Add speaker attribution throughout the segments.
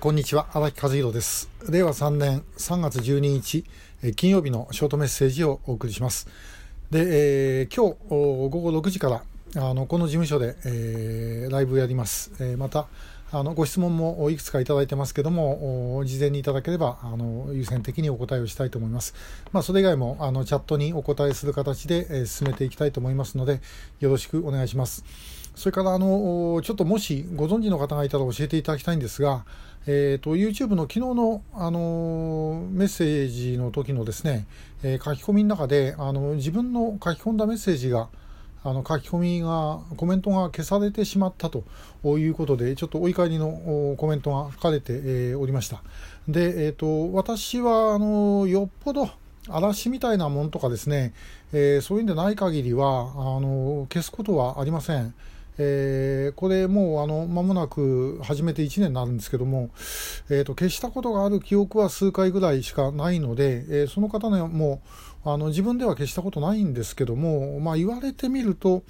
Speaker 1: こんにちは荒木和弘です令和3年3月12日金曜日のショートメッセージをお送りしますで、えー、今日午後6時からあのこの事務所で、えー、ライブやります、えー、またあのご質問もいくつかいただいてますけども、事前にいただければあの優先的にお答えをしたいと思います。まあ、それ以外もあのチャットにお答えする形で、え、進めていきたいと思いますので、よろしくお願いします。それからあの、ちょっともしご存知の方がいたら教えていただきたいんですが、えーと、YouTube の昨日の、あのメッセージの時のですね、えー、書き込みの中であの自分の書き込んだメッセージがあの書き込みがコメントが消されてしまったということでちょっとお怒りのコメントが書かれて、え、おりましたで、えーと、私はあのよっぽど嵐みたいなもんとかですね、えー、そういうんでない限りはあの消すことはありません。えー、これもうあの間もなく始めて1年になるんですけども、えーと、消したことがある記憶は数回ぐらいしかないので、えー、その方のもうあの自分では消したことないんですけども、まあ、言われてみると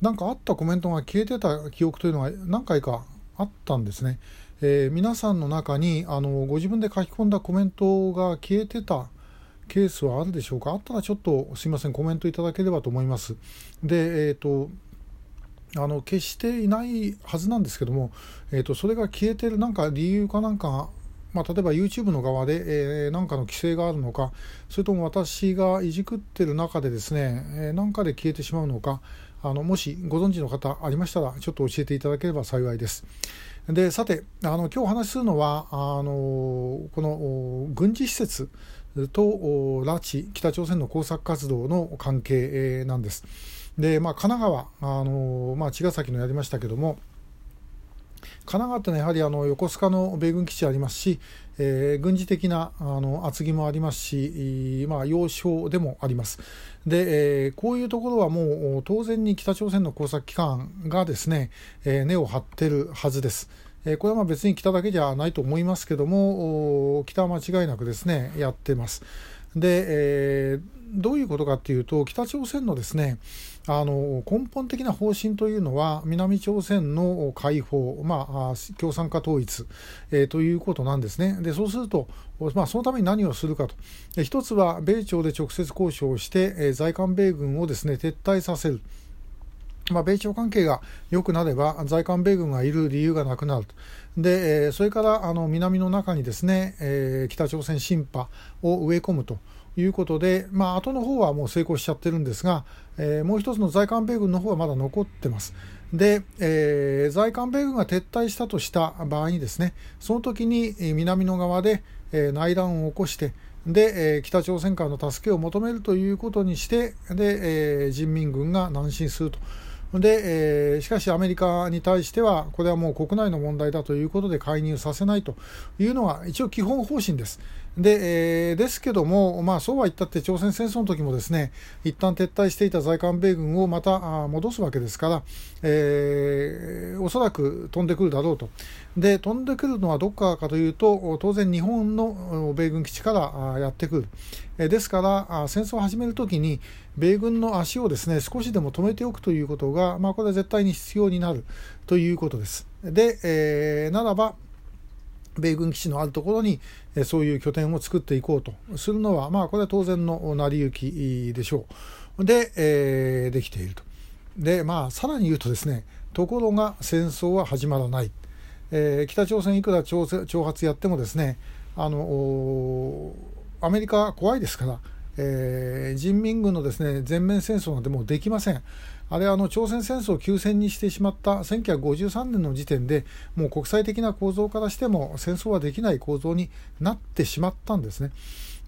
Speaker 1: なんかあったコメントが消えてた記憶というのが何回かあったんですね。えー、皆さんの中にあのご自分で書き込んだコメントが消えてたケースはあるでしょうか？あったらちょっとすいませんコメントいただければと思います。で、えっ、ー、とあの決していないはずなんですけども、えーと、それが消えてるなんか理由かなんかまあ、例えば YouTube の側で、えー、何かの規制があるのか、それとも私がいじくってる中でですね、えー、何かで消えてしまうのか、あのもしご存知の方ありましたら、ちょっと教えていただければ幸いです。でさて、あの今日お話しするのは、あのこの軍事施設と拉致、北朝鮮の工作活動の関係なんです。で、まあ、神奈川、あのまあ、茅ヶ崎のやりましたけども、神奈川ってのはやはりあの横須賀の米軍基地ありますし、えー、軍事的なあの厚木もありますし、まあ、要衝でもあります。で、えー、こういうところはもう当然に北朝鮮の工作機関がですね、えー、根を張ってるはずです。えこれはまあ別に北だけじゃないと思いますけども、北は間違いなくですね、やってます。で、え、どういうことかっていうと、北朝鮮のですね、あの根本的な方針というのは、南朝鮮の解放、まあ、共産化統一、えー、ということなんですね。でそうすると、まあ、そのために何をするかと、一つは米朝で直接交渉をして、えー、在韓米軍をですね撤退させる。まあ、米朝関係が良くなれば、在韓米軍がいる理由がなくなると。で、えー、それからあの南の中にですね、えー、北朝鮮シンパを植え込むと。いうことで、まあ後の方はもう成功しちゃってるんですが、えー、もう一つの在韓米軍の方はまだ残ってます。で、えー、在韓米軍が撤退したとした場合にですね、その時に南の側で、え、内乱を起こして、で、えー、北朝鮮からの助けを求めるということにして、で、えー、人民軍が南進すると。で、えー、しかしアメリカに対しては、これはもう国内の問題だということで介入させないというのが一応基本方針です。で、えー、ですけども、まあ、そうは言ったって朝鮮戦争の時もですね、一旦撤退していた在韓米軍をまた戻すわけですから、えー、おそらく飛んでくるだろうと。で、飛んでくるのはどこかかというと、当然日本の米軍基地からやってくる。えですから、戦争を始めるときに、米軍の足をですね、少しでも止めておくということが、まあ、これは絶対に必要になるということです。で、えー、ならば、米軍基地のあるところに、えそういう拠点を作っていこうとするのは、まあ、これは当然の成り行きでしょう。で、えー、できていると。で、まあ、さらに言うとですね、ところが戦争は始まらない。えー、北朝鮮いくら挑発やってもですね、あのアメリカは怖いですから、えー、人民軍のですね全面戦争なんてもうできません。あれはあの朝鮮戦争を休戦にしてしまった1953年の時点でもう国際的な構造からしても戦争はできない構造になってしまったんですね。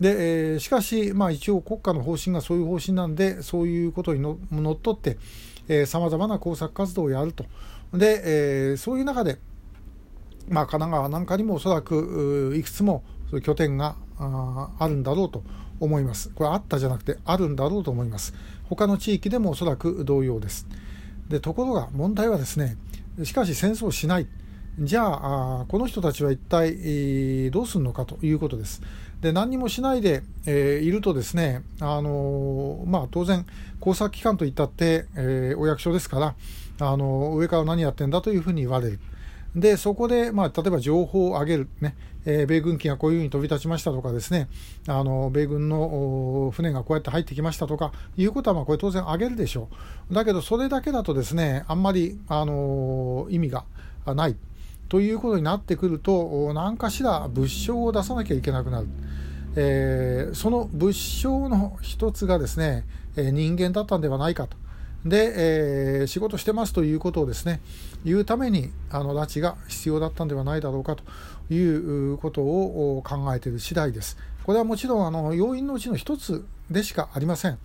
Speaker 1: で、えー、しかし、まあ、一応国家の方針がそういう方針なんでそういうことにののっとってさまざまな工作活動をやると。で、えー、そういう中でまあ、神奈川なんかにもおそらくいくつも拠点があるんだろうと思います。これあったじゃなくてあるんだろうと思います。他の地域でもおそらく同様です。でところが問題はですね、しかし戦争しない。じゃあ、この人たちは一体どうするのかということです。で何にもしないで、え、いるとですね、あのまあ、当然、工作機関といったって、え、お役所ですから、あの上から何やってんだというふうに言われる。でそこで、まあ、例えば情報を上げる、ねえー、米軍機がこういうふうに飛び立ちましたとかですねあの米軍の船がこうやって入ってきましたとかいうことはまあこれ当然上げるでしょうだけどそれだけだとですねあんまり、あの意味がないということになってくると何かしら物証を出さなきゃいけなくなる。えー、その物証の一つがですね、えー、人間だったんではないかと。で、えー、仕事してますということをですね、言うために、あの、拉致が必要だったんではないだろうかということを考えている次第です。これはもちろん、あの、要因のうちの一つでしかありません。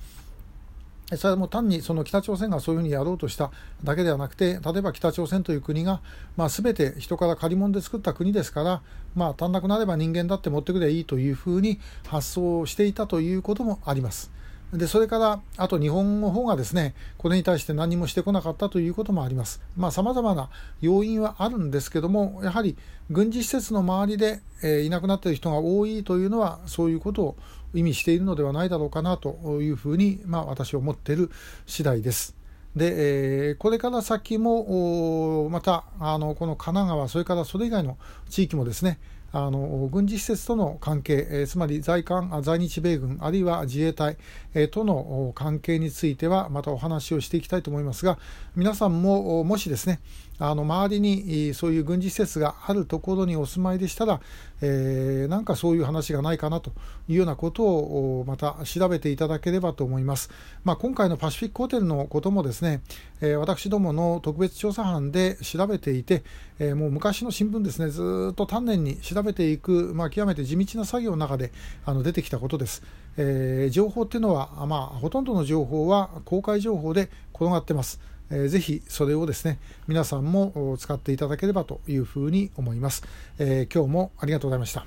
Speaker 1: それはもう単にその北朝鮮がそういうふうにやろうとしただけではなくて、例えば北朝鮮という国が、まあ、全て人から借り物で作った国ですから、まあ、足んなくなれば人間だって持ってくればいいというふうに発想していたということもあります。でそれから、あと日本の方がですね、これに対して何もしてこなかったということもあります。まあ、様々な要因はあるんですけども、やはり軍事施設の周りで、えー、いなくなっている人が多いというのは、そういうことを意味しているのではないだろうかなというふうに、まあ、私は思っている次第です。で、えー、これから先も、また、あの、この神奈川、それからそれ以外の地域もですね、あの軍事施設との関係、えー、つまり在韓在日米軍あるいは自衛隊、えー、との関係についてはまたお話をしていきたいと思いますが皆さんももしですねあの周りにそういう軍事施設があるところにお住まいでしたら、えー、なんかそういう話がないかなというようなことをまた調べていただければと思います。まあ、今回のパシフィックホテルのこともですね、えー、私どもの特別調査班で調べていて、えー、もう昔の新聞ですね、ずっと丹念に調べていく、まあ、極めて地道な作業の中であの出てきたことです。え、情報っていうのは、まあ、ほとんどの情報は公開情報で転がってます。えー、ぜひそれをですね、皆さんも使っていただければというふうに思います。えー、今日もありがとうございました。